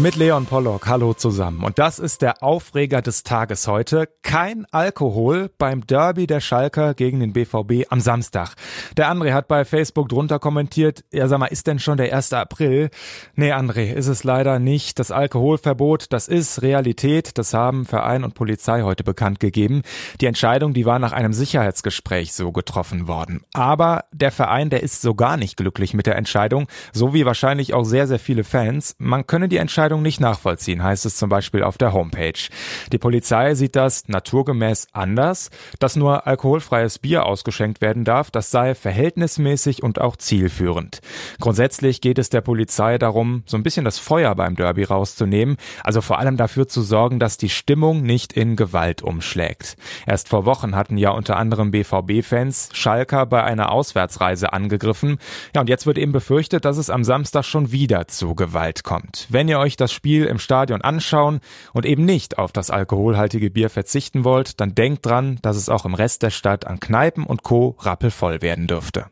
Mit Leon Pollock, hallo zusammen. Und das ist der Aufreger des Tages heute. Kein Alkohol beim Derby der Schalker gegen den BVB am Samstag. Der André hat bei Facebook drunter kommentiert, ja sag mal, ist denn schon der 1. April? Nee, André, ist es leider nicht. Das Alkoholverbot, das ist Realität. Das haben Verein und Polizei heute bekannt gegeben. Die Entscheidung, die war nach einem Sicherheitsgespräch so getroffen worden. Aber der Verein, der ist so gar nicht glücklich mit der Entscheidung, so wie wahrscheinlich auch sehr, sehr viele Fans. Man könne die Entscheidung Entscheidung nicht nachvollziehen, heißt es zum Beispiel auf der Homepage. Die Polizei sieht das naturgemäß anders. Dass nur alkoholfreies Bier ausgeschenkt werden darf, das sei verhältnismäßig und auch zielführend. Grundsätzlich geht es der Polizei darum, so ein bisschen das Feuer beim Derby rauszunehmen, also vor allem dafür zu sorgen, dass die Stimmung nicht in Gewalt umschlägt. Erst vor Wochen hatten ja unter anderem BVB-Fans Schalker bei einer Auswärtsreise angegriffen. Ja, und jetzt wird eben befürchtet, dass es am Samstag schon wieder zu Gewalt kommt. Wenn ihr euch das Spiel im Stadion anschauen und eben nicht auf das alkoholhaltige Bier verzichten wollt, dann denkt dran, dass es auch im Rest der Stadt an Kneipen und Co. rappelvoll werden dürfte.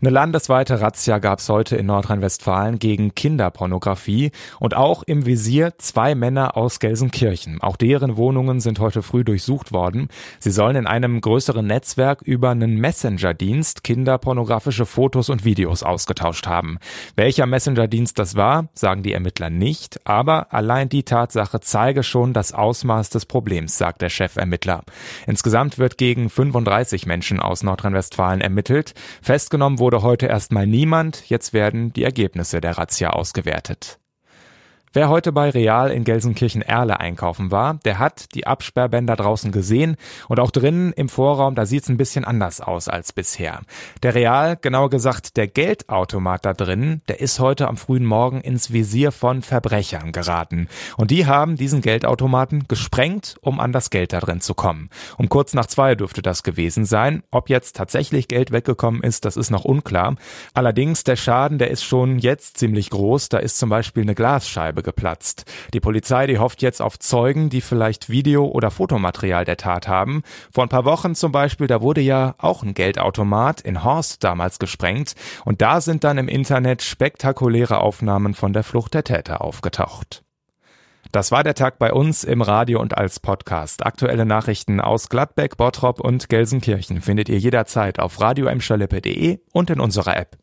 Eine landesweite Razzia gab es heute in Nordrhein-Westfalen gegen Kinderpornografie und auch im Visier zwei Männer aus Gelsenkirchen. Auch deren Wohnungen sind heute früh durchsucht worden. Sie sollen in einem größeren Netzwerk über einen Messenger-Dienst kinderpornografische Fotos und Videos ausgetauscht haben. Welcher Messenger-Dienst das war, sagen die Ermittler nicht, aber allein die Tatsache zeige schon das Ausmaß des Problems, sagt der Chefermittler. Insgesamt wird gegen 35 Menschen aus Nordrhein-Westfalen ermittelt. Festgenommen wurde wurde heute erstmal niemand, jetzt werden die Ergebnisse der Razzia ausgewertet. Wer heute bei Real in Gelsenkirchen-Erle einkaufen war, der hat die Absperrbänder draußen gesehen und auch drinnen im Vorraum, da sieht's ein bisschen anders aus als bisher. Der Real, genauer gesagt der Geldautomat da drinnen, der ist heute am frühen Morgen ins Visier von Verbrechern geraten. Und die haben diesen Geldautomaten gesprengt, um an das Geld da drin zu kommen. Um kurz nach zwei dürfte das gewesen sein. Ob jetzt tatsächlich Geld weggekommen ist, das ist noch unklar. Allerdings, der Schaden, der ist schon jetzt ziemlich groß. Da ist zum Beispiel eine Glasscheibe Scheibe geplatzt. Die Polizei, die hofft jetzt auf Zeugen, die vielleicht Video- oder Fotomaterial der Tat haben. Vor ein paar Wochen zum Beispiel, da wurde ja auch ein Geldautomat in Horst damals gesprengt und da sind dann im Internet spektakuläre Aufnahmen von der Flucht der Täter aufgetaucht. Das war der Tag bei uns im Radio und als Podcast. Aktuelle Nachrichten aus Gladbeck, Bottrop und Gelsenkirchen findet ihr jederzeit auf radio und in unserer App.